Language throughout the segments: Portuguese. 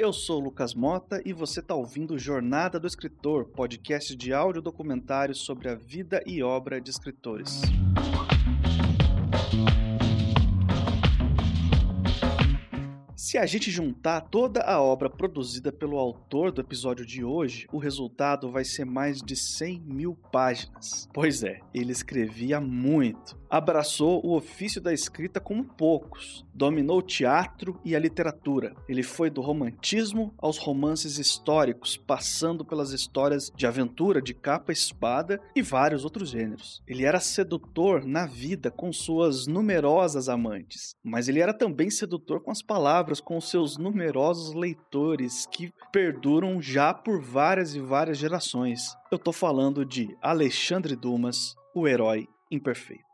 Eu sou Lucas Mota e você está ouvindo Jornada do Escritor, podcast de áudio documentário sobre a vida e obra de escritores. Se a gente juntar toda a obra produzida pelo autor do episódio de hoje, o resultado vai ser mais de 100 mil páginas. Pois é, ele escrevia muito. Abraçou o ofício da escrita como poucos. Dominou o teatro e a literatura. Ele foi do romantismo aos romances históricos, passando pelas histórias de aventura de capa espada e vários outros gêneros. Ele era sedutor na vida com suas numerosas amantes, mas ele era também sedutor com as palavras com seus numerosos leitores que perduram já por várias e várias gerações. Eu tô falando de Alexandre Dumas, o herói imperfeito.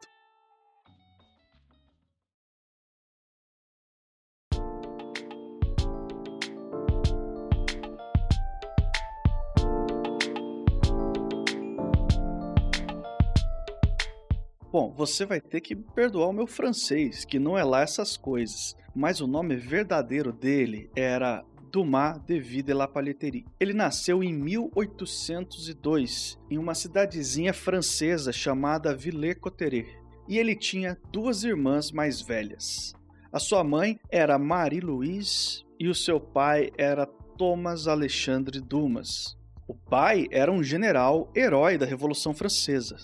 Bom, você vai ter que perdoar o meu francês, que não é lá essas coisas. Mas o nome verdadeiro dele era Dumas de Vie de la Paletterie. Ele nasceu em 1802 em uma cidadezinha francesa chamada Villers-Cotterêts. E ele tinha duas irmãs mais velhas. A sua mãe era Marie-Louise e o seu pai era Thomas Alexandre Dumas. O pai era um general herói da Revolução Francesa,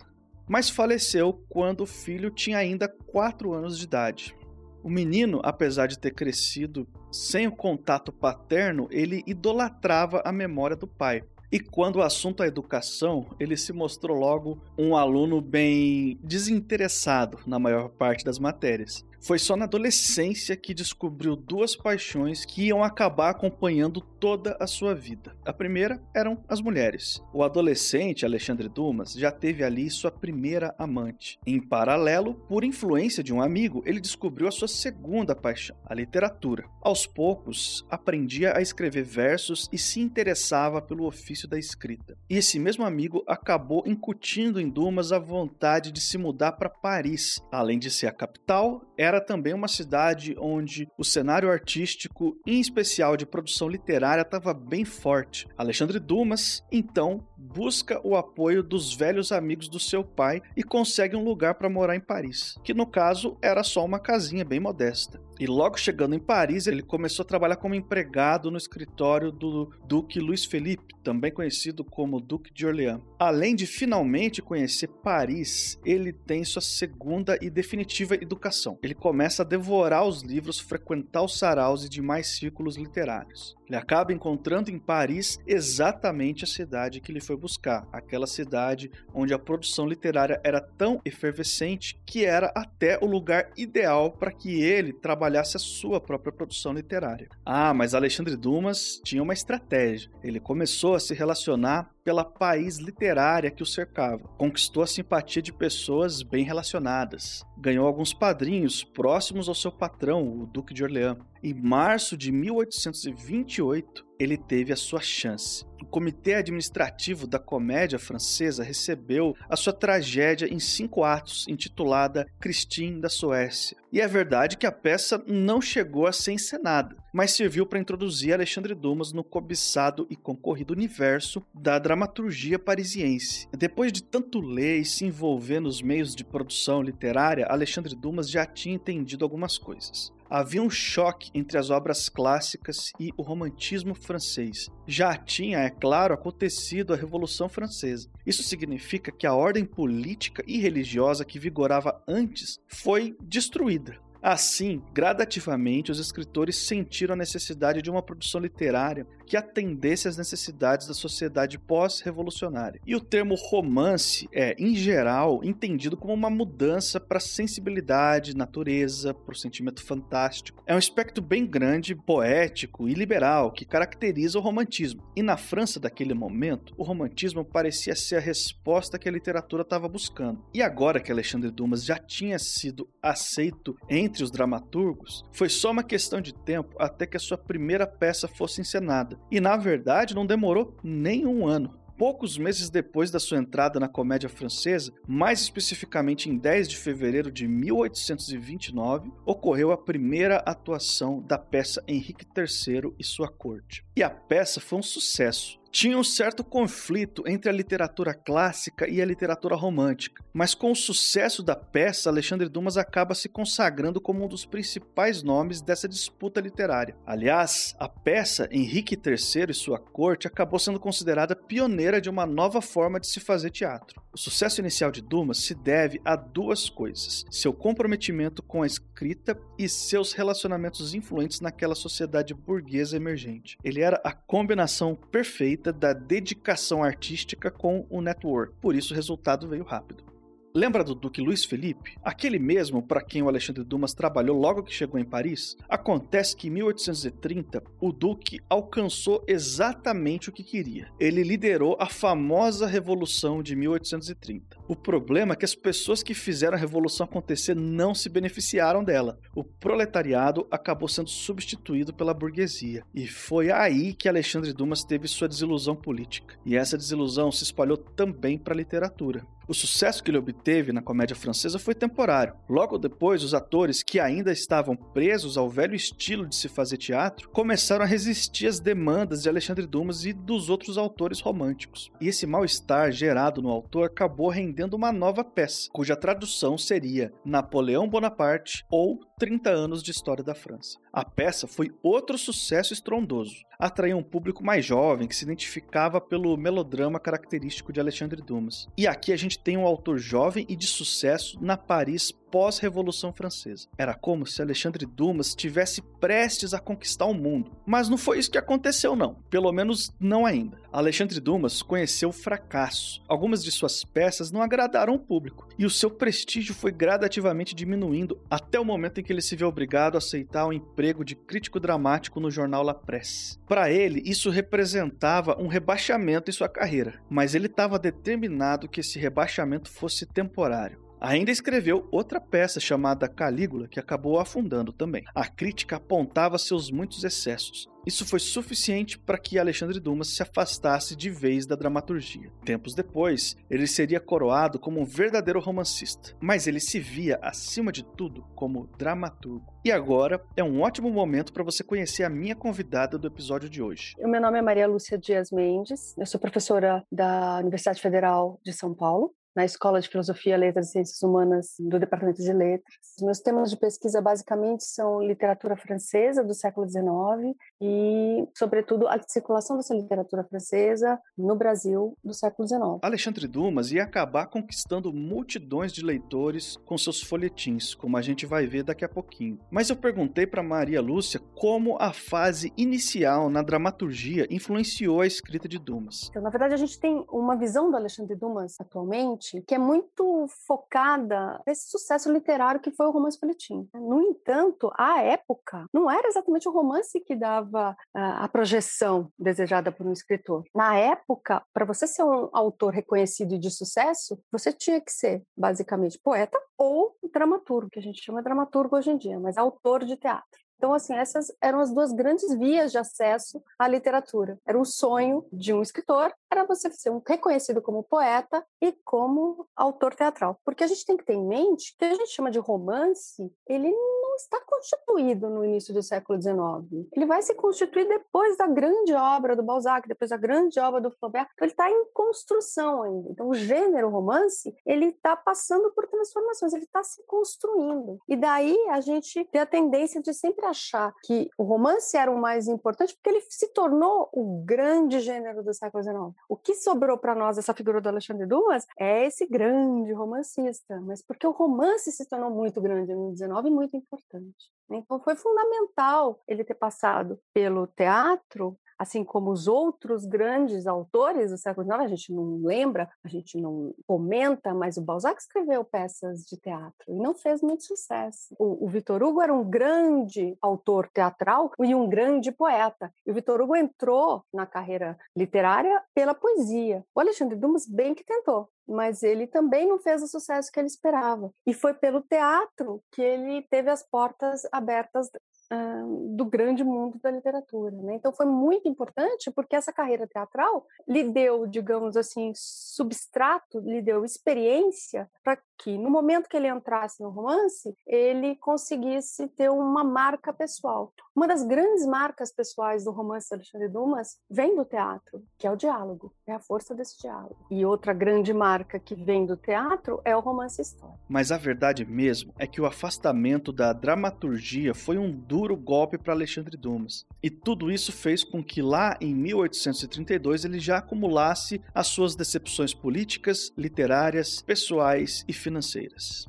mas faleceu quando o filho tinha ainda 4 anos de idade. O menino, apesar de ter crescido sem o contato paterno, ele idolatrava a memória do pai. E quando o assunto é educação, ele se mostrou logo um aluno bem desinteressado na maior parte das matérias. Foi só na adolescência que descobriu duas paixões que iam acabar acompanhando toda a sua vida. A primeira eram as mulheres. O adolescente Alexandre Dumas já teve ali sua primeira amante. Em paralelo, por influência de um amigo, ele descobriu a sua segunda paixão, a literatura. Aos poucos, aprendia a escrever versos e se interessava pelo ofício da escrita. E esse mesmo amigo acabou incutindo em Dumas a vontade de se mudar para Paris. Além de ser a capital, era era também uma cidade onde o cenário artístico, em especial de produção literária, estava bem forte. Alexandre Dumas, então, busca o apoio dos velhos amigos do seu pai e consegue um lugar para morar em Paris, que no caso era só uma casinha bem modesta. E logo chegando em Paris, ele começou a trabalhar como empregado no escritório do Duque Luiz Felipe, também conhecido como Duque de Orleans. Além de finalmente conhecer Paris, ele tem sua segunda e definitiva educação. Ele começa a devorar os livros, frequentar os saraus e demais círculos literários. Ele acaba encontrando em Paris exatamente a cidade que ele foi buscar, aquela cidade onde a produção literária era tão efervescente que era até o lugar ideal para que ele trabalhasse a sua própria produção literária. Ah, mas Alexandre Dumas tinha uma estratégia. Ele começou a se relacionar pela país literária que o cercava. Conquistou a simpatia de pessoas bem relacionadas. Ganhou alguns padrinhos próximos ao seu patrão, o Duque de Orleans. Em março de 1828, ele teve a sua chance. O Comitê Administrativo da Comédia Francesa recebeu a sua tragédia em cinco atos, intitulada Christine da Suécia. E é verdade que a peça não chegou a ser encenada, mas serviu para introduzir Alexandre Dumas no cobiçado e concorrido universo da dramaturgia parisiense. Depois de tanto ler e se envolver nos meios de produção literária, Alexandre Dumas já tinha entendido algumas coisas havia um choque entre as obras clássicas e o romantismo francês. Já tinha, é claro, acontecido a Revolução Francesa. Isso significa que a ordem política e religiosa que vigorava antes foi destruída. Assim, gradativamente, os escritores sentiram a necessidade de uma produção literária que atendesse às necessidades da sociedade pós-revolucionária. E o termo romance é, em geral, entendido como uma mudança para sensibilidade, natureza, para o sentimento fantástico. É um aspecto bem grande, poético e liberal que caracteriza o romantismo. E na França daquele momento, o romantismo parecia ser a resposta que a literatura estava buscando. E agora que Alexandre Dumas já tinha sido aceito entre os dramaturgos, foi só uma questão de tempo até que a sua primeira peça fosse encenada. E na verdade não demorou nem um ano. poucos meses depois da sua entrada na comédia francesa, mais especificamente em 10 de fevereiro de 1829, ocorreu a primeira atuação da peça Henrique III e sua corte. E a peça foi um sucesso tinha um certo conflito entre a literatura clássica e a literatura romântica, mas com o sucesso da peça, Alexandre Dumas acaba se consagrando como um dos principais nomes dessa disputa literária. Aliás, a peça Henrique III e sua corte acabou sendo considerada pioneira de uma nova forma de se fazer teatro. O sucesso inicial de Dumas se deve a duas coisas: seu comprometimento com a escrita e seus relacionamentos influentes naquela sociedade burguesa emergente. Ele era a combinação perfeita da dedicação artística com o network, por isso o resultado veio rápido. Lembra do Duque Luiz Felipe? Aquele mesmo para quem o Alexandre Dumas trabalhou logo que chegou em Paris? Acontece que em 1830 o Duque alcançou exatamente o que queria. Ele liderou a famosa Revolução de 1830. O problema é que as pessoas que fizeram a revolução acontecer não se beneficiaram dela. O proletariado acabou sendo substituído pela burguesia. E foi aí que Alexandre Dumas teve sua desilusão política. E essa desilusão se espalhou também para a literatura. O sucesso que ele obteve na comédia francesa foi temporário. Logo depois, os atores que ainda estavam presos ao velho estilo de se fazer teatro começaram a resistir às demandas de Alexandre Dumas e dos outros autores românticos. E esse mal-estar gerado no autor acabou rendendo uma nova peça, cuja tradução seria Napoleão Bonaparte ou 30 anos de história da França. A peça foi outro sucesso estrondoso. Atraiu um público mais jovem que se identificava pelo melodrama característico de Alexandre Dumas. E aqui a gente tem um autor jovem e de sucesso na Paris pós-Revolução Francesa. Era como se Alexandre Dumas estivesse prestes a conquistar o mundo. Mas não foi isso que aconteceu, não. Pelo menos não ainda. Alexandre Dumas conheceu o fracasso. Algumas de suas peças não agradaram o público, e o seu prestígio foi gradativamente diminuindo até o momento em que ele se vê obrigado a aceitar o emprego de crítico dramático no jornal La Presse. Para ele, isso representava um rebaixamento em sua carreira, mas ele estava determinado que esse rebaixamento fosse temporário. Ainda escreveu outra peça chamada Calígula, que acabou afundando também. A crítica apontava seus muitos excessos. Isso foi suficiente para que Alexandre Dumas se afastasse de vez da dramaturgia. Tempos depois, ele seria coroado como um verdadeiro romancista, mas ele se via, acima de tudo, como dramaturgo. E agora é um ótimo momento para você conhecer a minha convidada do episódio de hoje. O meu nome é Maria Lúcia Dias Mendes, eu sou professora da Universidade Federal de São Paulo na Escola de Filosofia, Letras e Ciências Humanas do Departamento de Letras. Os meus temas de pesquisa basicamente são literatura francesa do século XIX e, sobretudo, a circulação dessa literatura francesa no Brasil do século XIX. Alexandre Dumas ia acabar conquistando multidões de leitores com seus folhetins, como a gente vai ver daqui a pouquinho. Mas eu perguntei para Maria Lúcia como a fase inicial na dramaturgia influenciou a escrita de Dumas. Então, na verdade, a gente tem uma visão do Alexandre Dumas atualmente que é muito focada nesse sucesso literário que foi o romance folhetim. No entanto, à época, não era exatamente o romance que dava uh, a projeção desejada por um escritor. Na época, para você ser um autor reconhecido e de sucesso, você tinha que ser basicamente poeta ou dramaturgo, que a gente chama de dramaturgo hoje em dia, mas autor de teatro. Então, assim, essas eram as duas grandes vias de acesso à literatura. Era um sonho de um escritor, era você ser um reconhecido como poeta e como autor teatral. Porque a gente tem que ter em mente que a gente chama de romance, ele não está constituído no início do século XIX. Ele vai se constituir depois da grande obra do Balzac, depois da grande obra do Flaubert. Então, ele está em construção ainda. Então, o gênero romance, ele está passando por transformações, ele está se construindo. E daí a gente tem a tendência de sempre achar que o romance era o mais importante porque ele se tornou o grande gênero do século XIX. O que sobrou para nós dessa figura do Alexandre Dumas é esse grande romancista, mas porque o romance se tornou muito grande no XIX e muito importante. Então foi fundamental ele ter passado pelo teatro assim como os outros grandes autores do século XIX, a gente não lembra, a gente não comenta, mas o Balzac escreveu peças de teatro e não fez muito sucesso. O, o Vitor Hugo era um grande autor teatral e um grande poeta. E o Vitor Hugo entrou na carreira literária pela poesia. O Alexandre Dumas bem que tentou, mas ele também não fez o sucesso que ele esperava. E foi pelo teatro que ele teve as portas abertas uh, do grande mundo da literatura. Né? Então foi muito importante porque essa carreira teatral lhe deu, digamos assim, substrato, lhe deu experiência para que no momento que ele entrasse no romance, ele conseguisse ter uma marca pessoal. Uma das grandes marcas pessoais do romance de Alexandre Dumas vem do teatro, que é o diálogo, é a força desse diálogo. E outra grande marca que vem do teatro é o romance histórico. Mas a verdade mesmo é que o afastamento da dramaturgia foi um duro golpe para Alexandre Dumas. E tudo isso fez com que lá em 1832 ele já acumulasse as suas decepções políticas, literárias, pessoais e financeiras.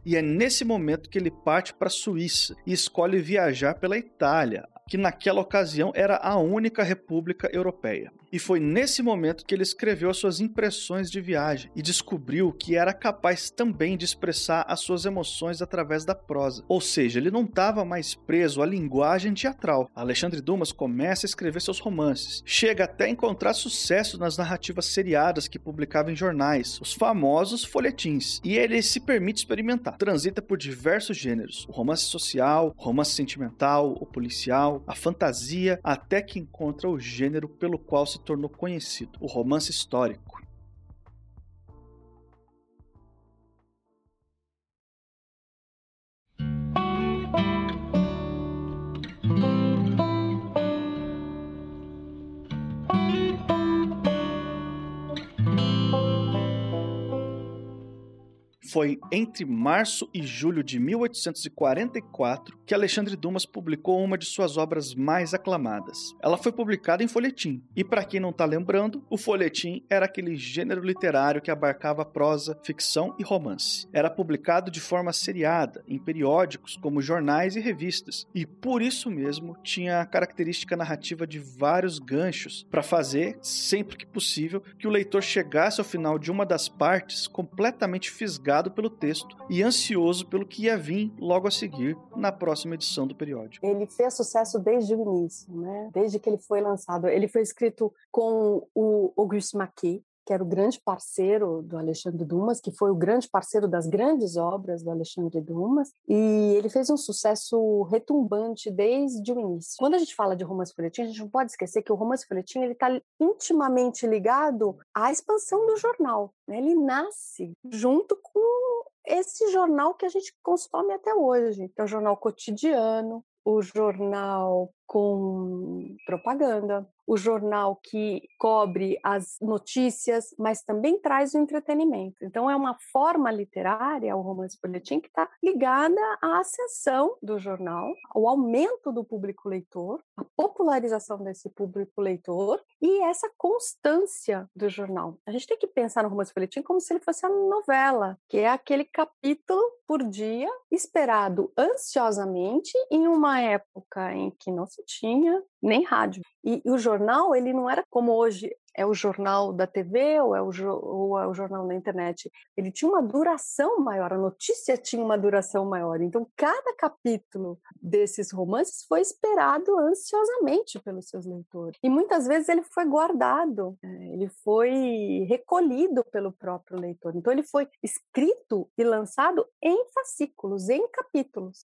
E é nesse momento que ele parte para a Suíça e escolhe viajar pela Itália, que naquela ocasião era a única república europeia. E foi nesse momento que ele escreveu as suas impressões de viagem e descobriu que era capaz também de expressar as suas emoções através da prosa. Ou seja, ele não estava mais preso à linguagem teatral. Alexandre Dumas começa a escrever seus romances, chega até a encontrar sucesso nas narrativas seriadas que publicava em jornais, os famosos folhetins. E ele se permite experimentar, transita por diversos gêneros: o romance social, romance sentimental, o policial, a fantasia, até que encontra o gênero pelo qual se tornou conhecido, o romance histórico. Foi entre março e julho de 1844 que Alexandre Dumas publicou uma de suas obras mais aclamadas. Ela foi publicada em folhetim, e para quem não está lembrando, o folhetim era aquele gênero literário que abarcava prosa, ficção e romance. Era publicado de forma seriada em periódicos como jornais e revistas, e por isso mesmo tinha a característica narrativa de vários ganchos para fazer, sempre que possível, que o leitor chegasse ao final de uma das partes completamente fisgado pelo texto e ansioso pelo que ia vir logo a seguir na próxima edição do periódico. Ele fez sucesso desde o início, né? Desde que ele foi lançado. Ele foi escrito com o Auguste Maquet, que era o grande parceiro do Alexandre Dumas, que foi o grande parceiro das grandes obras do Alexandre Dumas, e ele fez um sucesso retumbante desde o início. Quando a gente fala de romance folhetim, a gente não pode esquecer que o romance folhetim está intimamente ligado à expansão do jornal. Né? Ele nasce junto com esse jornal que a gente consome até hoje, é o jornal cotidiano, o jornal com propaganda, o jornal que cobre as notícias, mas também traz o entretenimento. Então, é uma forma literária, o romance boletim, que está ligada à ascensão do jornal, ao aumento do público leitor, à popularização desse público leitor e essa constância do jornal. A gente tem que pensar no romance boletim como se ele fosse a novela, que é aquele capítulo por dia esperado ansiosamente em uma época em que não se tinha nem rádio. E, e, o jornal, ele não era como hoje é o jornal da TV ou é o, ou é o jornal na internet. Ele tinha uma duração maior, a notícia tinha uma duração maior. Então, cada capítulo desses romances foi esperado ansiosamente pelos seus leitores. E muitas vezes ele foi guardado, é, ele foi recolhido pelo próprio leitor. Então, ele foi escrito e lançado em fascículos, em capítulos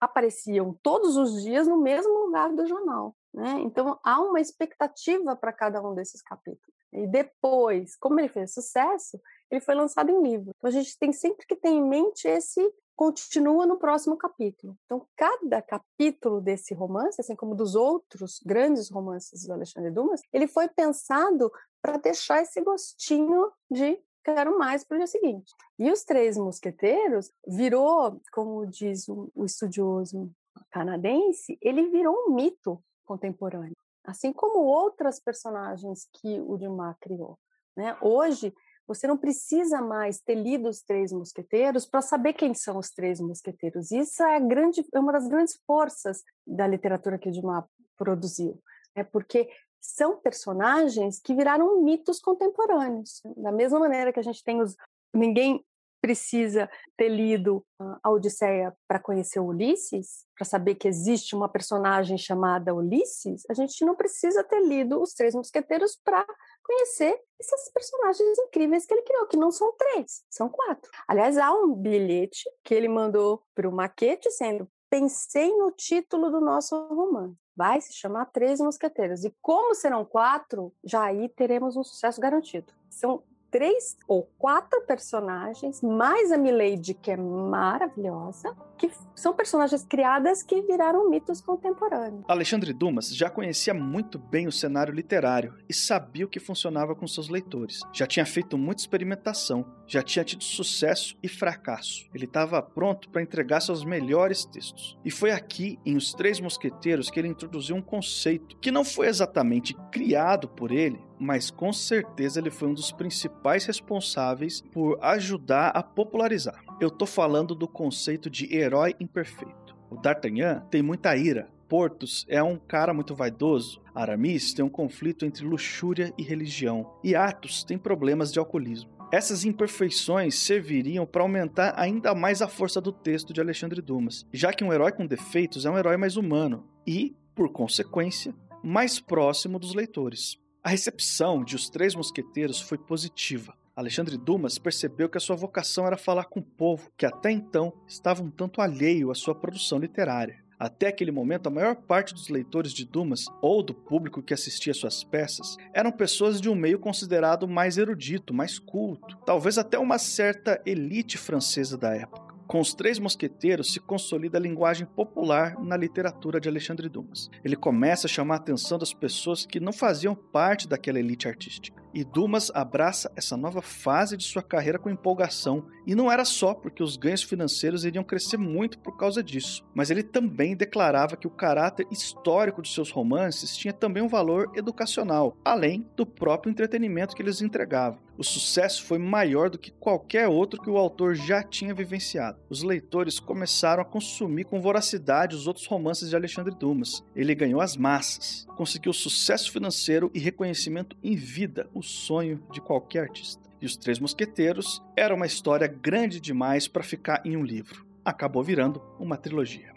apareciam todos os dias no mesmo lugar do jornal. Né? Então há uma expectativa para cada um desses capítulos. E depois, como ele fez sucesso, ele foi lançado em livro. Então a gente tem sempre que ter em mente esse continua no próximo capítulo. Então cada capítulo desse romance, assim como dos outros grandes romances do Alexandre Dumas, ele foi pensado para deixar esse gostinho de quero mais para o dia seguinte. E os Três Mosqueteiros virou, como diz o, o estudioso canadense, ele virou um mito contemporâneo, assim como outras personagens que o Dumas criou. Né? Hoje, você não precisa mais ter lido os Três Mosqueteiros para saber quem são os Três Mosqueteiros. Isso é, grande, é uma das grandes forças da literatura que o Dumas produziu. É porque são personagens que viraram mitos contemporâneos. Da mesma maneira que a gente tem os. Ninguém precisa ter lido a Odisseia para conhecer Ulisses, para saber que existe uma personagem chamada Ulisses, a gente não precisa ter lido Os Três Mosqueteiros para conhecer esses personagens incríveis que ele criou, que não são três, são quatro. Aliás, há um bilhete que ele mandou para o Maquete, sendo pensei no título do nosso romance. Vai se chamar Três Mosqueteiros. E como serão quatro, já aí teremos um sucesso garantido. São três ou quatro personagens, mais a Milady, que é maravilhosa, que são personagens criadas que viraram mitos contemporâneos. Alexandre Dumas já conhecia muito bem o cenário literário e sabia o que funcionava com seus leitores. Já tinha feito muita experimentação, já tinha tido sucesso e fracasso. Ele estava pronto para entregar seus melhores textos. E foi aqui, em Os Três Mosqueteiros, que ele introduziu um conceito que não foi exatamente criado por ele, mas com certeza ele foi um dos principais responsáveis por ajudar a popularizar. Eu tô falando do conceito de herói imperfeito. O D'Artagnan tem muita ira. Portos é um cara muito vaidoso. Aramis tem um conflito entre luxúria e religião. E Athos tem problemas de alcoolismo. Essas imperfeições serviriam para aumentar ainda mais a força do texto de Alexandre Dumas, já que um herói com defeitos é um herói mais humano e, por consequência, mais próximo dos leitores. A recepção de Os Três Mosqueteiros foi positiva. Alexandre Dumas percebeu que a sua vocação era falar com o povo, que até então estava um tanto alheio à sua produção literária. Até aquele momento, a maior parte dos leitores de Dumas, ou do público que assistia suas peças, eram pessoas de um meio considerado mais erudito, mais culto, talvez até uma certa elite francesa da época. Com os Três Mosqueteiros se consolida a linguagem popular na literatura de Alexandre Dumas. Ele começa a chamar a atenção das pessoas que não faziam parte daquela elite artística. E Dumas abraça essa nova fase de sua carreira com empolgação, e não era só porque os ganhos financeiros iriam crescer muito por causa disso, mas ele também declarava que o caráter histórico de seus romances tinha também um valor educacional, além do próprio entretenimento que eles entregavam. O sucesso foi maior do que qualquer outro que o autor já tinha vivenciado. Os leitores começaram a consumir com voracidade os outros romances de Alexandre Dumas. Ele ganhou as massas, conseguiu sucesso financeiro e reconhecimento em vida, o sonho de qualquer artista. E Os Três Mosqueteiros era uma história grande demais para ficar em um livro. Acabou virando uma trilogia.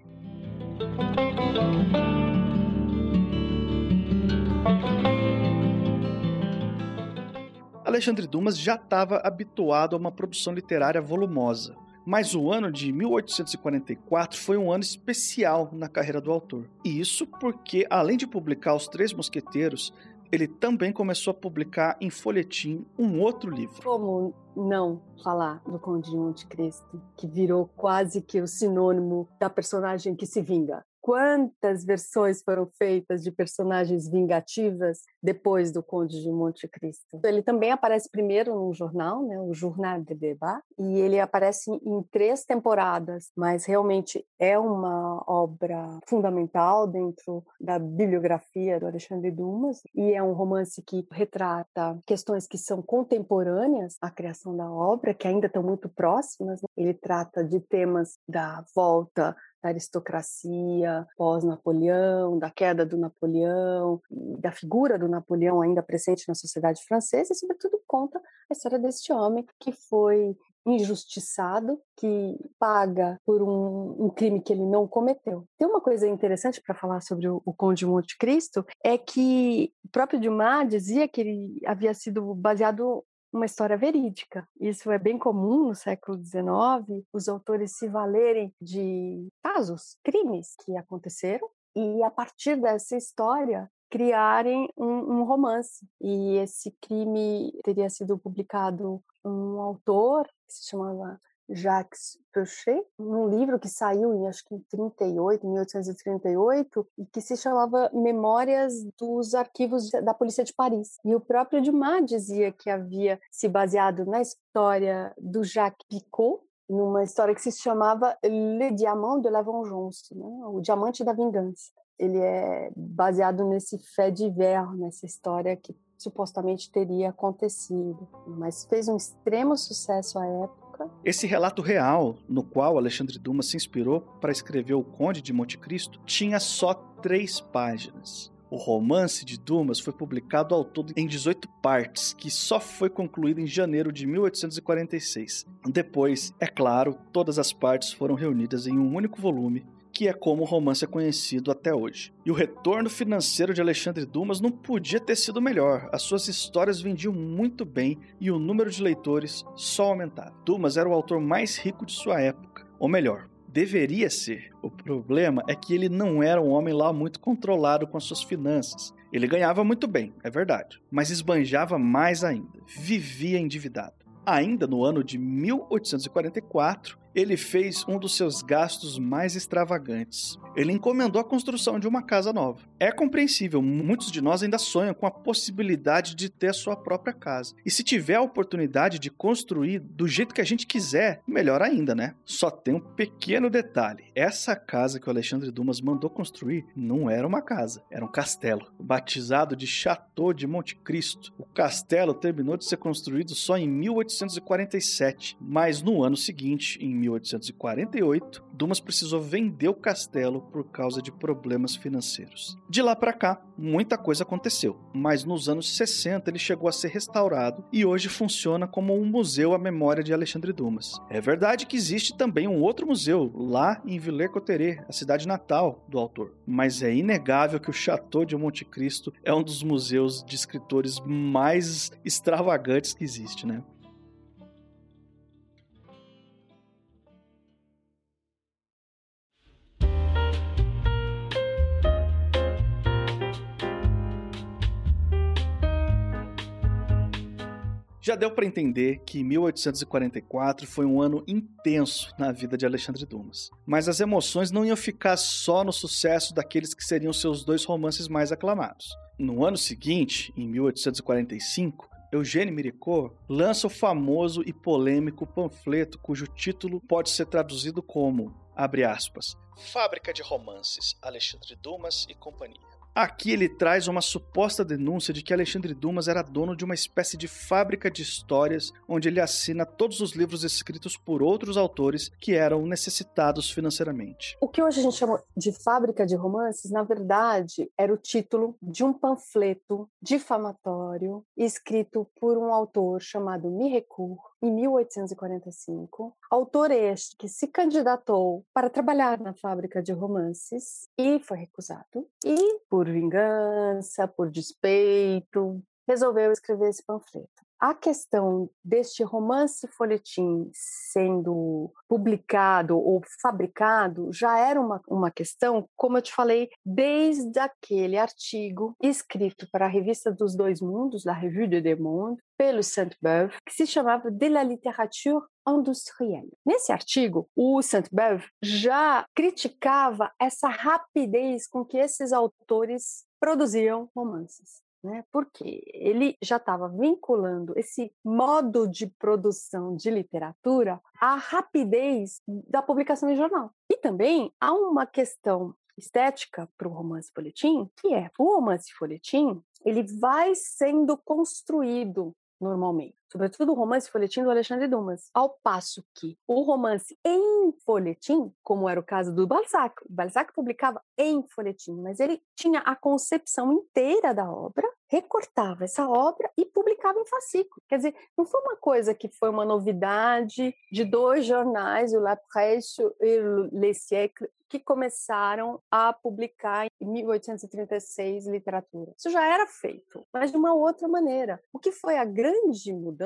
Alexandre Dumas já estava habituado a uma produção literária volumosa, mas o ano de 1844 foi um ano especial na carreira do autor. E isso porque, além de publicar Os Três Mosqueteiros, ele também começou a publicar em folhetim um outro livro. Como não falar do Conde de Monte Cristo, que virou quase que o sinônimo da personagem que se vinga? Quantas versões foram feitas de personagens vingativas depois do Conde de Monte Cristo. Ele também aparece primeiro num jornal, né, o Journal de Débat, e ele aparece em três temporadas, mas realmente é uma obra fundamental dentro da bibliografia do Alexandre Dumas e é um romance que retrata questões que são contemporâneas à criação da obra, que ainda estão muito próximas. Né. Ele trata de temas da volta da aristocracia pós-Napoleão, da queda do Napoleão, da figura do Napoleão ainda presente na sociedade francesa, e, sobretudo, conta a história deste homem que foi injustiçado, que paga por um, um, crime que ele não cometeu. Tem uma coisa interessante para falar sobre o, o, Conde de Monte Cristo, é que o próprio Dumas dizia que ele havia sido baseado uma história verídica. Isso é bem comum no século XIX, os autores se valerem de casos, crimes que aconteceram, e a partir dessa história criarem um, um romance. E esse crime teria sido publicado um autor que se chamava Jacques Peuchet, num livro que saiu em acho que em 38, 1838, e que se chamava Memórias dos Arquivos da Polícia de Paris. E o próprio Dumas dizia que havia se baseado na história do Jacques Picot, numa história que se chamava Le Diamant de la Vengeance, né? o Diamante da Vingança. Ele é baseado nesse fait divers, nessa história que supostamente teria acontecido, mas fez um extremo sucesso à época época. Esse relato real, no qual Alexandre Dumas se inspirou para escrever O Conde de Monte Cristo, tinha só três páginas. O romance de Dumas foi publicado ao todo em 18 partes, que só foi concluído em janeiro de 1846. Depois, é claro, todas as partes foram reunidas em um único volume que é como o romance é conhecido até hoje. E o retorno financeiro de Alexandre Dumas não podia ter sido melhor. As suas histórias vendiam muito bem e o número de leitores só aumentava. Dumas era o autor mais rico de sua época, ou melhor, Deveria ser. O problema é que ele não era um homem lá muito controlado com as suas finanças. Ele ganhava muito bem, é verdade, mas esbanjava mais ainda. Vivia endividado. Ainda no ano de 1844, ele fez um dos seus gastos mais extravagantes. Ele encomendou a construção de uma casa nova. É compreensível, muitos de nós ainda sonham com a possibilidade de ter a sua própria casa. E se tiver a oportunidade de construir do jeito que a gente quiser, melhor ainda, né? Só tem um pequeno detalhe: essa casa que o Alexandre Dumas mandou construir não era uma casa, era um castelo, batizado de Chateau de Monte Cristo. O castelo terminou de ser construído só em 1847, mas no ano seguinte, em 1848, Dumas precisou vender o castelo por causa de problemas financeiros. De lá para cá, muita coisa aconteceu, mas nos anos 60 ele chegou a ser restaurado e hoje funciona como um museu à memória de Alexandre Dumas. É verdade que existe também um outro museu lá em Villers-Cotterêts, a cidade natal do autor, mas é inegável que o Chateau de Monte Cristo é um dos museus de escritores mais extravagantes que existe, né? Já deu para entender que 1844 foi um ano intenso na vida de Alexandre Dumas. Mas as emoções não iam ficar só no sucesso daqueles que seriam seus dois romances mais aclamados. No ano seguinte, em 1845, Eugênio Miricot lança o famoso e polêmico panfleto cujo título pode ser traduzido como, abre aspas, Fábrica de Romances, Alexandre Dumas e Companhia. Aqui ele traz uma suposta denúncia de que Alexandre Dumas era dono de uma espécie de fábrica de histórias, onde ele assina todos os livros escritos por outros autores que eram necessitados financeiramente. O que hoje a gente chama de fábrica de romances, na verdade, era o título de um panfleto difamatório escrito por um autor chamado Mirecourt em 1845. Autor este que se candidatou para trabalhar na fábrica de romances e foi recusado. E, por vingança, por despeito, resolveu escrever esse panfleto a questão deste romance folhetim sendo publicado ou fabricado já era uma, uma questão, como eu te falei, desde aquele artigo escrito para a Revista dos Dois Mundos, la Revue de Deux Mondes, pelo Sainte-Beuve, que se chamava De la littérature industrielle. Nesse artigo, o Sainte-Beuve já criticava essa rapidez com que esses autores produziam romances né? Porque ele já estava vinculando esse modo de produção de literatura à rapidez da publicação em jornal. E também há uma questão estética para o romance folhetim, que é o romance folhetim, ele vai sendo construído normalmente, sobretudo o romance folhetim do Alexandre Dumas, ao passo que o romance em folhetim, como era o caso do Balzac, Balzac publicava em folhetim, mas ele tinha a concepção inteira da obra, recortava essa obra e publicava em fascículo. Quer dizer, não foi uma coisa que foi uma novidade de dois jornais, o La Presse e Le Siècle, que começaram a publicar em 1836 literatura. Isso já era feito, mas de uma outra maneira. O que foi a grande mudança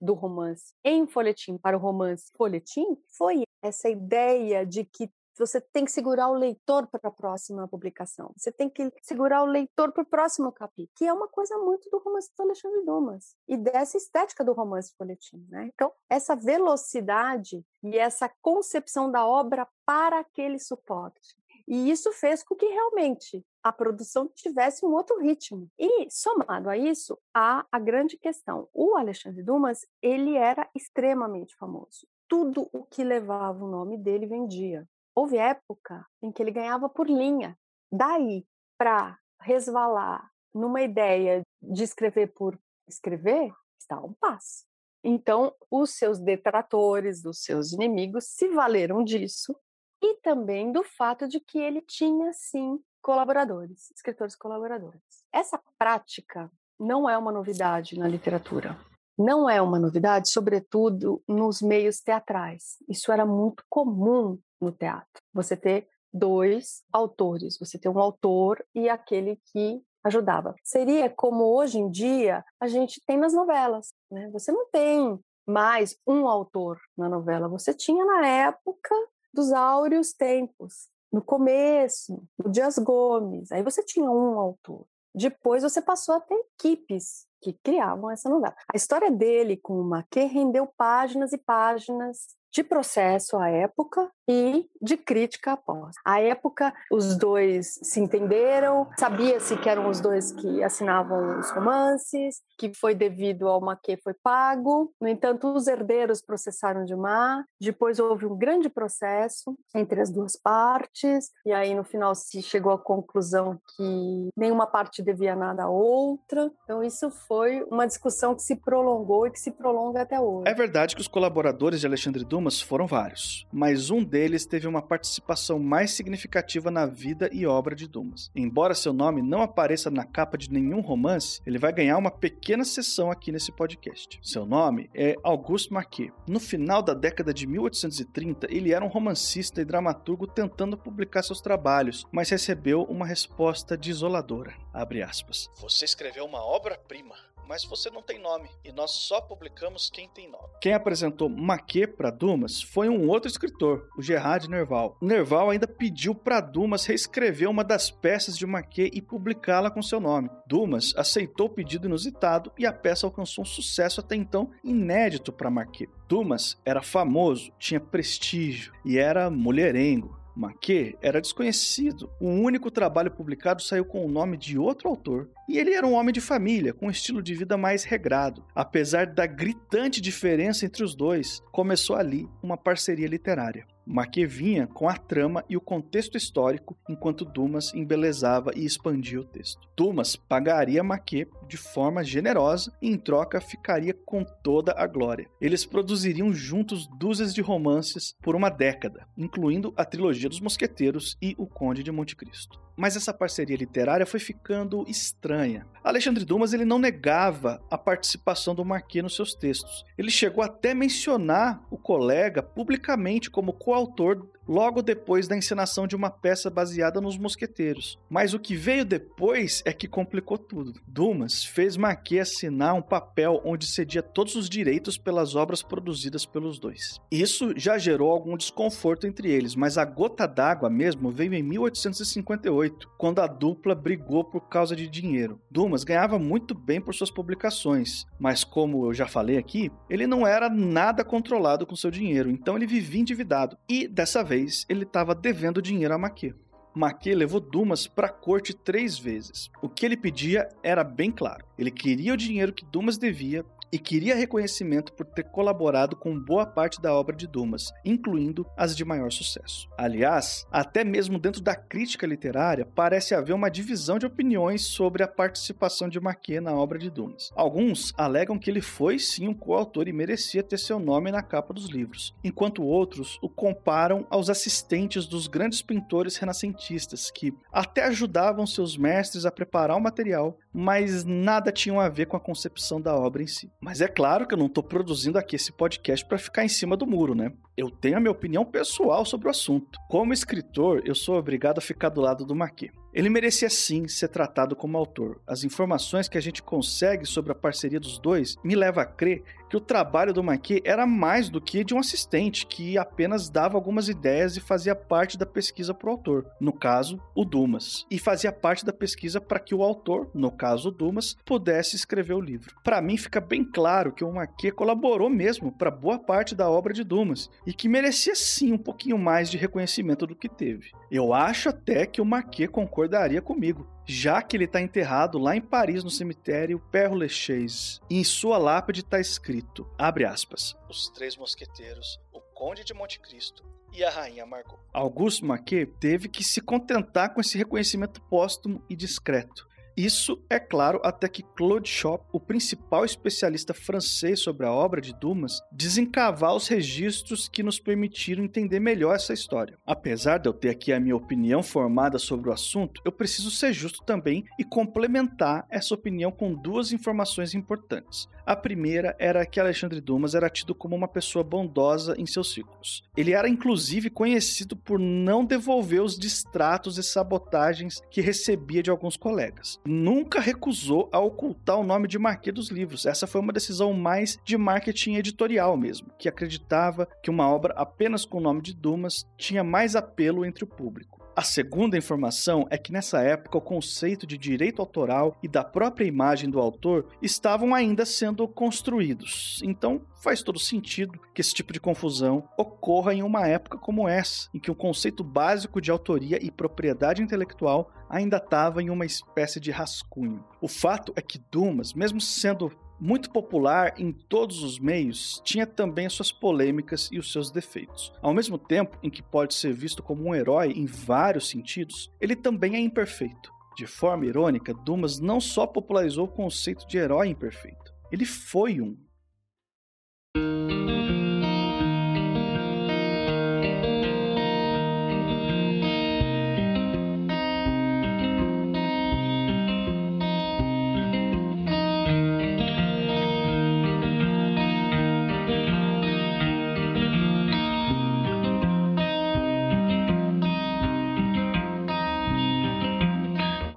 do romance em folhetim para o romance folhetim foi essa ideia de que você tem que segurar o leitor para a próxima publicação. Você tem que segurar o leitor para o próximo capítulo, que é uma coisa muito do romance do Alexandre Dumas e dessa estética do romance folhetim. Né? Então, essa velocidade e essa concepção da obra para aquele suporte. E isso fez com que realmente a produção tivesse um outro ritmo. E somado a isso, há a grande questão. O Alexandre Dumas, ele era extremamente famoso. Tudo o que levava o nome dele vendia. Houve época em que ele ganhava por linha. Daí para resvalar numa ideia de escrever por escrever, está um passo. Então, os seus detratores, os seus inimigos se valeram disso e também do fato de que ele tinha, sim, colaboradores, escritores colaboradores. Essa prática não é uma novidade na literatura. Não é uma novidade, sobretudo nos meios teatrais. Isso era muito comum no teatro. Você ter dois autores, você ter um autor e aquele que ajudava. Seria como hoje em dia a gente tem nas novelas, né? Você não tem mais um autor na novela, você tinha na época dos áureos tempos, no começo, o Dias Gomes. Aí você tinha um autor. Depois você passou a ter equipes que criavam essa novela. A história dele com o Maquet rendeu páginas e páginas de processo à época e de crítica após. À época, os dois se entenderam, sabia-se que eram os dois que assinavam os romances, que foi devido ao Maquet foi pago. No entanto, os herdeiros processaram Dumas. Depois houve um grande processo entre as duas partes, e aí no final se chegou à conclusão que nenhuma parte devia nada à outra. Então isso foi uma discussão que se prolongou e que se prolonga até hoje. É verdade que os colaboradores de Alexandre Dumas foram vários, mas um deles teve uma participação mais significativa na vida e obra de Dumas. Embora seu nome não apareça na capa de nenhum romance, ele vai ganhar uma pequena sessão aqui nesse podcast. Seu nome é Auguste Marquet. No final da década de 1830, ele era um romancista e dramaturgo tentando publicar seus trabalhos, mas recebeu uma resposta desoladora. Abre aspas. Você escreveu uma obra-prima mas você não tem nome e nós só publicamos quem tem nome. Quem apresentou Maquet para Dumas foi um outro escritor, o Gerard Nerval. Nerval ainda pediu para Dumas reescrever uma das peças de Maquet e publicá-la com seu nome. Dumas aceitou o pedido inusitado e a peça alcançou um sucesso até então inédito para Maquet. Dumas era famoso, tinha prestígio e era mulherengo. Maquet era desconhecido. O único trabalho publicado saiu com o nome de outro autor. E ele era um homem de família, com um estilo de vida mais regrado. Apesar da gritante diferença entre os dois, começou ali uma parceria literária. Maquet vinha com a trama e o contexto histórico, enquanto Dumas embelezava e expandia o texto. Dumas pagaria Maquet de forma generosa e, em troca, ficaria com toda a glória. Eles produziriam juntos dúzias de romances por uma década, incluindo a trilogia dos Mosqueteiros e O Conde de Monte Cristo mas essa parceria literária foi ficando estranha. Alexandre Dumas ele não negava a participação do Marquês nos seus textos. Ele chegou até a mencionar o colega publicamente como coautor logo depois da encenação de uma peça baseada nos mosqueteiros. Mas o que veio depois é que complicou tudo. Dumas fez Marquet assinar um papel onde cedia todos os direitos pelas obras produzidas pelos dois. Isso já gerou algum desconforto entre eles, mas a gota d'água mesmo veio em 1858, quando a dupla brigou por causa de dinheiro. Dumas ganhava muito bem por suas publicações, mas como eu já falei aqui, ele não era nada controlado com seu dinheiro, então ele vivia endividado. E dessa vez vez ele estava devendo dinheiro a Maquet. Maquet levou Dumas para a corte três vezes. O que ele pedia era bem claro. Ele queria o dinheiro que Dumas devia e queria reconhecimento por ter colaborado com boa parte da obra de Dumas, incluindo as de maior sucesso. Aliás, até mesmo dentro da crítica literária, parece haver uma divisão de opiniões sobre a participação de Marquet na obra de Dumas. Alguns alegam que ele foi sim um coautor e merecia ter seu nome na capa dos livros, enquanto outros o comparam aos assistentes dos grandes pintores renascentistas que até ajudavam seus mestres a preparar o material, mas nada tinham a ver com a concepção da obra em si. Mas é claro que eu não estou produzindo aqui esse podcast para ficar em cima do muro, né? Eu tenho a minha opinião pessoal sobre o assunto. Como escritor, eu sou obrigado a ficar do lado do Marquês. Ele merecia sim ser tratado como autor. As informações que a gente consegue sobre a parceria dos dois me leva a crer que o trabalho do Maquet era mais do que de um assistente que apenas dava algumas ideias e fazia parte da pesquisa para o autor, no caso, o Dumas, e fazia parte da pesquisa para que o autor, no caso o Dumas, pudesse escrever o livro. Para mim fica bem claro que o Maquet colaborou mesmo para boa parte da obra de Dumas e que merecia sim um pouquinho mais de reconhecimento do que teve. Eu acho até que o Maquet concordaria comigo já que ele está enterrado lá em Paris, no cemitério Père Lachaise. E em sua lápide está escrito, abre aspas, os três mosqueteiros, o conde de Monte Cristo e a rainha Margot. Auguste Maquet teve que se contentar com esse reconhecimento póstumo e discreto. Isso, é claro, até que Claude Chop, o principal especialista francês sobre a obra de Dumas, desencavar os registros que nos permitiram entender melhor essa história. Apesar de eu ter aqui a minha opinião formada sobre o assunto, eu preciso ser justo também e complementar essa opinião com duas informações importantes. A primeira era que Alexandre Dumas era tido como uma pessoa bondosa em seus círculos. Ele era inclusive conhecido por não devolver os distratos e sabotagens que recebia de alguns colegas. Nunca recusou a ocultar o nome de Marquês dos livros. Essa foi uma decisão mais de marketing editorial mesmo, que acreditava que uma obra apenas com o nome de Dumas tinha mais apelo entre o público. A segunda informação é que nessa época o conceito de direito autoral e da própria imagem do autor estavam ainda sendo construídos. Então faz todo sentido que esse tipo de confusão ocorra em uma época como essa, em que o conceito básico de autoria e propriedade intelectual ainda estava em uma espécie de rascunho. O fato é que Dumas, mesmo sendo muito popular em todos os meios, tinha também suas polêmicas e os seus defeitos. Ao mesmo tempo em que pode ser visto como um herói em vários sentidos, ele também é imperfeito. De forma irônica, Dumas não só popularizou o conceito de herói imperfeito, ele foi um.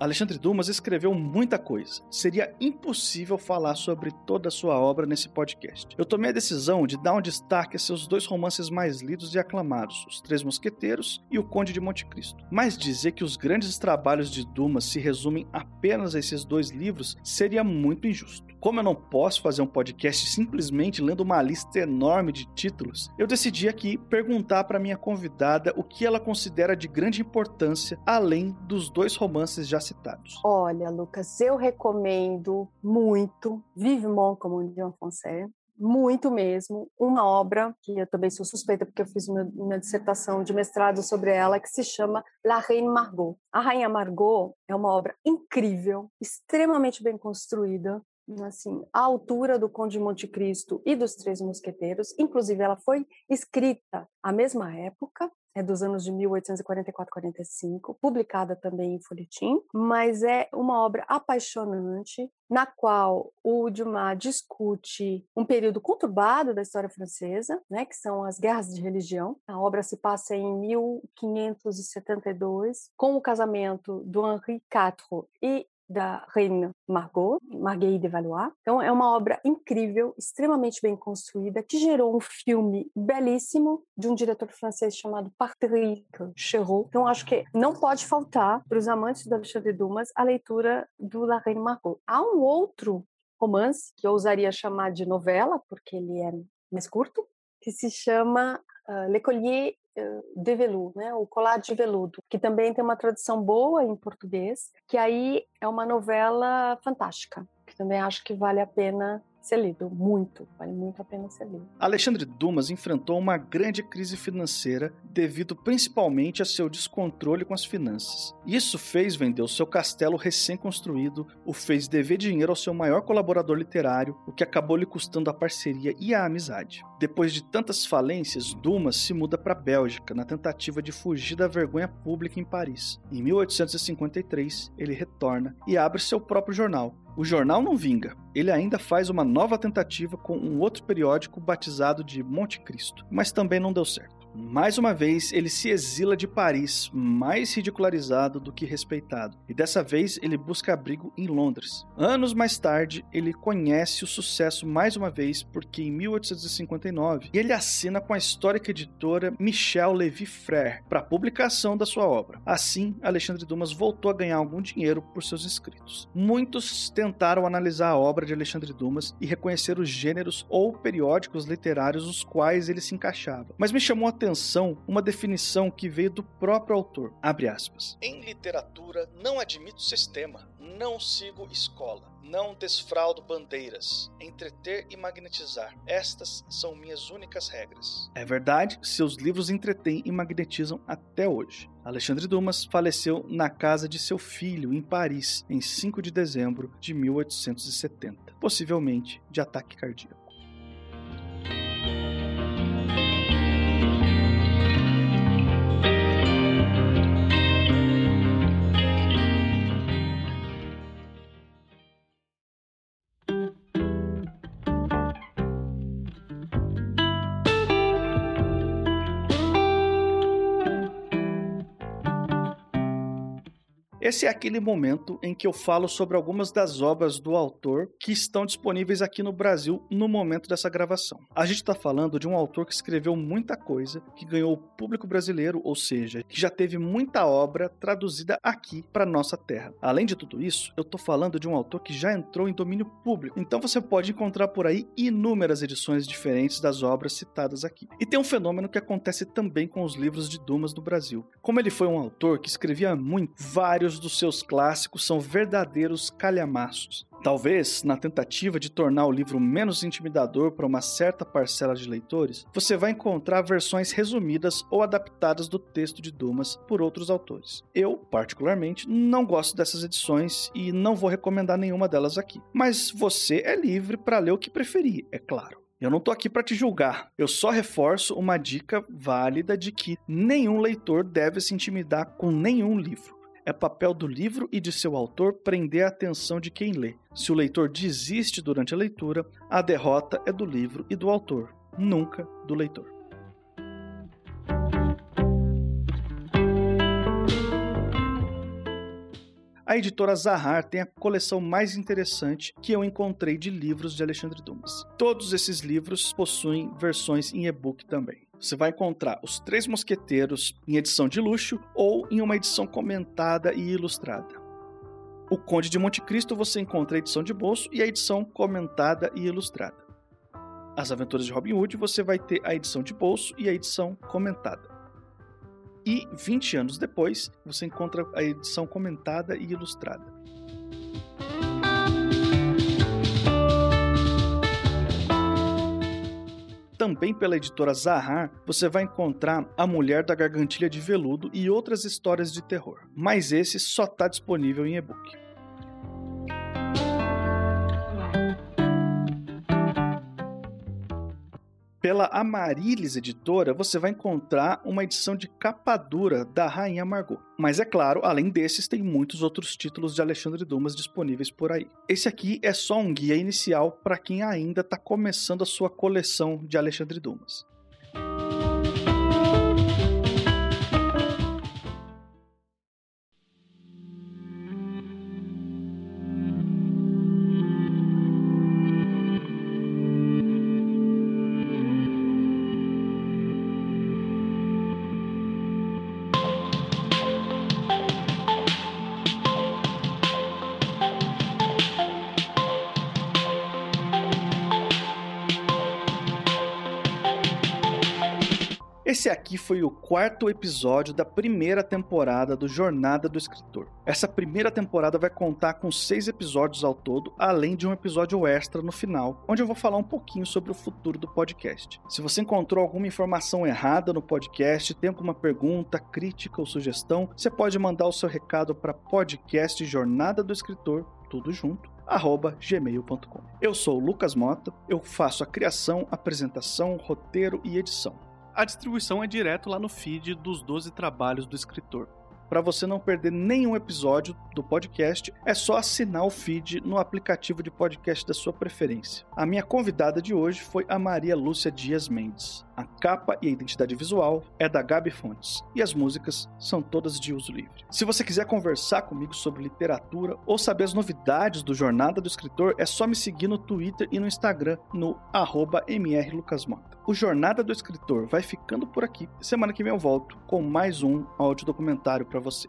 Alexandre Dumas escreveu muita coisa. Seria impossível falar sobre toda a sua obra nesse podcast. Eu tomei a decisão de dar um destaque a seus dois romances mais lidos e aclamados, Os Três Mosqueteiros e O Conde de Monte Cristo. Mas dizer que os grandes trabalhos de Dumas se resumem apenas a esses dois livros seria muito injusto. Como eu não posso fazer um podcast simplesmente lendo uma lista enorme de títulos, eu decidi aqui perguntar para minha convidada o que ela considera de grande importância além dos dois romances já citados. Olha, Lucas, eu recomendo muito Vivement como Dion Foncé, muito mesmo, uma obra que eu também sou suspeita porque eu fiz uma, dissertação de mestrado sobre ela que se chama La Reine Margot. A Rainha Margot é uma obra incrível, extremamente bem construída, assim, à altura do Conde de Monte Cristo e dos Três Mosqueteiros. Inclusive, ela foi escrita à mesma época, é dos anos de 1844-45, publicada também em folhetim, mas é uma obra apaixonante na qual o Dumas discute um período conturbado da história francesa, né, que são as guerras de religião. A obra se passa em 1572, com o casamento do Henri IV e da Reine Margot, Marguerite de Valois. Então é uma obra incrível, extremamente bem construída, que gerou um filme belíssimo de um diretor francês chamado Patrick Chéreau. Então acho que não pode faltar para os amantes do Alexandre Dumas a leitura do La Reine Margot. Há um outro romance que eu ousaria chamar de novela, porque ele é mais curto, que se chama uh, Le Collier de veludo, né? O colar de veludo, que também tem uma tradução boa em português, que aí é uma novela fantástica, que também acho que vale a pena ser lido, muito, vale muito a pena ser lido. Alexandre Dumas enfrentou uma grande crise financeira devido principalmente a seu descontrole com as finanças. Isso fez vender o seu castelo recém-construído, o fez dever dinheiro ao seu maior colaborador literário, o que acabou lhe custando a parceria e a amizade. Depois de tantas falências, Dumas se muda para a Bélgica na tentativa de fugir da vergonha pública em Paris. Em 1853, ele retorna e abre seu próprio jornal, o jornal não vinga. Ele ainda faz uma nova tentativa com um outro periódico batizado de Monte Cristo, mas também não deu certo. Mais uma vez, ele se exila de Paris, mais ridicularizado do que respeitado, e dessa vez ele busca abrigo em Londres. Anos mais tarde, ele conhece o sucesso mais uma vez, porque em 1859 ele assina com a histórica editora Michel Lévy Frère para a publicação da sua obra. Assim, Alexandre Dumas voltou a ganhar algum dinheiro por seus escritos. Muitos tentaram analisar a obra de Alexandre Dumas e reconhecer os gêneros ou periódicos literários nos quais ele se encaixava, mas me chamou a atenção uma definição que veio do próprio autor. Abre aspas. Em literatura não admito sistema, não sigo escola, não desfraudo bandeiras, entreter e magnetizar. Estas são minhas únicas regras. É verdade, seus livros entretêm e magnetizam até hoje. Alexandre Dumas faleceu na casa de seu filho em Paris em 5 de dezembro de 1870, possivelmente de ataque cardíaco. Esse é aquele momento em que eu falo sobre algumas das obras do autor que estão disponíveis aqui no Brasil no momento dessa gravação. A gente está falando de um autor que escreveu muita coisa, que ganhou o público brasileiro, ou seja, que já teve muita obra traduzida aqui para nossa terra. Além de tudo isso, eu estou falando de um autor que já entrou em domínio público, então você pode encontrar por aí inúmeras edições diferentes das obras citadas aqui. E tem um fenômeno que acontece também com os livros de Dumas do Brasil. Como ele foi um autor que escrevia muito, vários dos seus clássicos são verdadeiros calhamaços. Talvez, na tentativa de tornar o livro menos intimidador para uma certa parcela de leitores, você vai encontrar versões resumidas ou adaptadas do texto de Dumas por outros autores. Eu, particularmente, não gosto dessas edições e não vou recomendar nenhuma delas aqui. Mas você é livre para ler o que preferir, é claro. Eu não tô aqui para te julgar. Eu só reforço uma dica válida de que nenhum leitor deve se intimidar com nenhum livro. É papel do livro e de seu autor prender a atenção de quem lê. Se o leitor desiste durante a leitura, a derrota é do livro e do autor, nunca do leitor. A editora Zahar tem a coleção mais interessante que eu encontrei de livros de Alexandre Dumas. Todos esses livros possuem versões em e-book também. Você vai encontrar Os Três Mosqueteiros em edição de luxo ou em uma edição comentada e ilustrada. O Conde de Monte Cristo você encontra a edição de bolso e a edição comentada e ilustrada. As Aventuras de Robin Hood você vai ter a edição de bolso e a edição comentada. E 20 anos depois, você encontra a edição comentada e ilustrada. Também pela editora Zahar, você vai encontrar A Mulher da Gargantilha de Veludo e outras histórias de terror. Mas esse só está disponível em e-book. Pela Amarilis Editora, você vai encontrar uma edição de capa dura da Rainha Margot. Mas é claro, além desses, tem muitos outros títulos de Alexandre Dumas disponíveis por aí. Esse aqui é só um guia inicial para quem ainda está começando a sua coleção de Alexandre Dumas. Aqui foi o quarto episódio da primeira temporada do Jornada do Escritor. Essa primeira temporada vai contar com seis episódios ao todo, além de um episódio extra no final, onde eu vou falar um pouquinho sobre o futuro do podcast. Se você encontrou alguma informação errada no podcast, tem alguma pergunta, crítica ou sugestão, você pode mandar o seu recado para podcast Jornada do Escritor, tudo junto, gmail.com. Eu sou o Lucas Mota, eu faço a criação, apresentação, roteiro e edição a distribuição é direto lá no feed dos 12 trabalhos do escritor. Para você não perder nenhum episódio do podcast, é só assinar o feed no aplicativo de podcast da sua preferência. A minha convidada de hoje foi a Maria Lúcia Dias Mendes. A capa e a identidade visual é da Gabi Fontes e as músicas são todas de uso livre. Se você quiser conversar comigo sobre literatura ou saber as novidades do Jornada do Escritor, é só me seguir no Twitter e no Instagram no mrlucasmota. O Jornada do Escritor vai ficando por aqui. Semana que vem eu volto com mais um áudio documentário para você.